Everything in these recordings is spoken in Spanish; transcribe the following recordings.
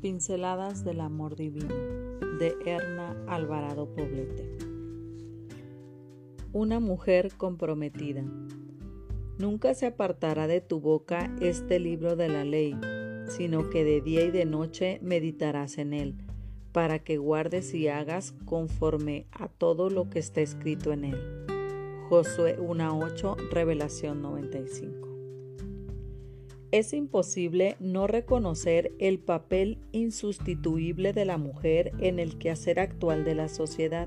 Pinceladas del Amor Divino de Erna Alvarado Poblete. Una mujer comprometida. Nunca se apartará de tu boca este libro de la ley, sino que de día y de noche meditarás en él, para que guardes y hagas conforme a todo lo que está escrito en él. Josué 1.8, Revelación 95. Es imposible no reconocer el papel insustituible de la mujer en el quehacer actual de la sociedad,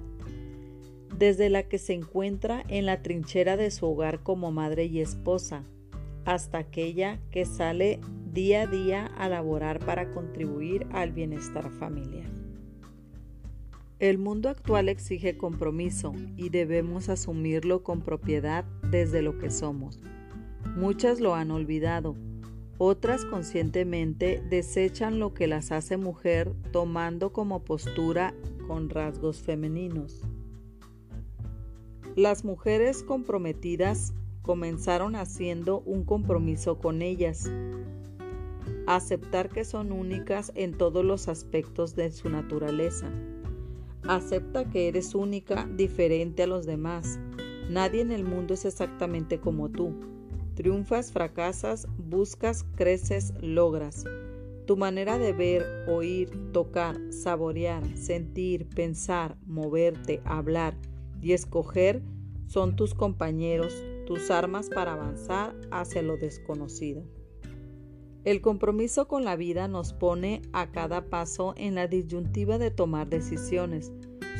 desde la que se encuentra en la trinchera de su hogar como madre y esposa, hasta aquella que sale día a día a laborar para contribuir al bienestar familiar. El mundo actual exige compromiso y debemos asumirlo con propiedad desde lo que somos. Muchas lo han olvidado, otras conscientemente desechan lo que las hace mujer tomando como postura con rasgos femeninos. Las mujeres comprometidas comenzaron haciendo un compromiso con ellas, aceptar que son únicas en todos los aspectos de su naturaleza. Acepta que eres única, diferente a los demás. Nadie en el mundo es exactamente como tú. Triunfas, fracasas, buscas, creces, logras. Tu manera de ver, oír, tocar, saborear, sentir, pensar, moverte, hablar y escoger son tus compañeros, tus armas para avanzar hacia lo desconocido. El compromiso con la vida nos pone a cada paso en la disyuntiva de tomar decisiones.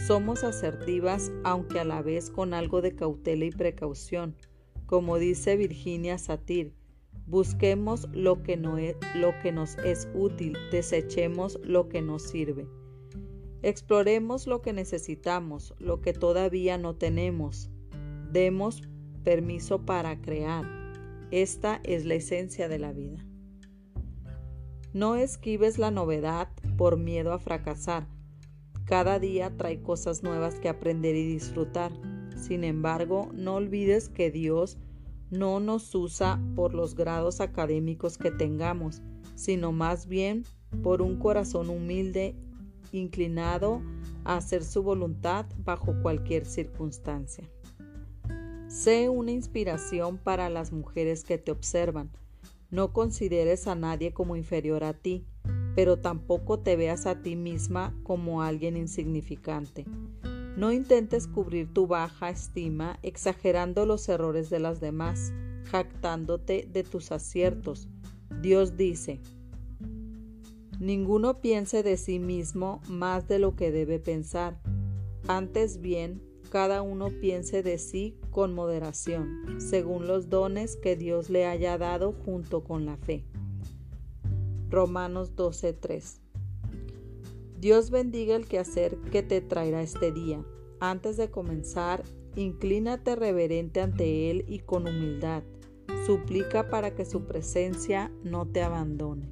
Somos asertivas aunque a la vez con algo de cautela y precaución. Como dice Virginia Satir, busquemos lo que, no es, lo que nos es útil, desechemos lo que nos sirve. Exploremos lo que necesitamos, lo que todavía no tenemos. Demos permiso para crear. Esta es la esencia de la vida. No esquives la novedad por miedo a fracasar. Cada día trae cosas nuevas que aprender y disfrutar. Sin embargo, no olvides que Dios no nos usa por los grados académicos que tengamos, sino más bien por un corazón humilde, inclinado a hacer su voluntad bajo cualquier circunstancia. Sé una inspiración para las mujeres que te observan. No consideres a nadie como inferior a ti, pero tampoco te veas a ti misma como alguien insignificante. No intentes cubrir tu baja estima exagerando los errores de las demás, jactándote de tus aciertos. Dios dice, Ninguno piense de sí mismo más de lo que debe pensar. Antes bien, cada uno piense de sí con moderación, según los dones que Dios le haya dado junto con la fe. Romanos 12:3 Dios bendiga el quehacer que te traerá este día. Antes de comenzar, inclínate reverente ante Él y con humildad. Suplica para que su presencia no te abandone.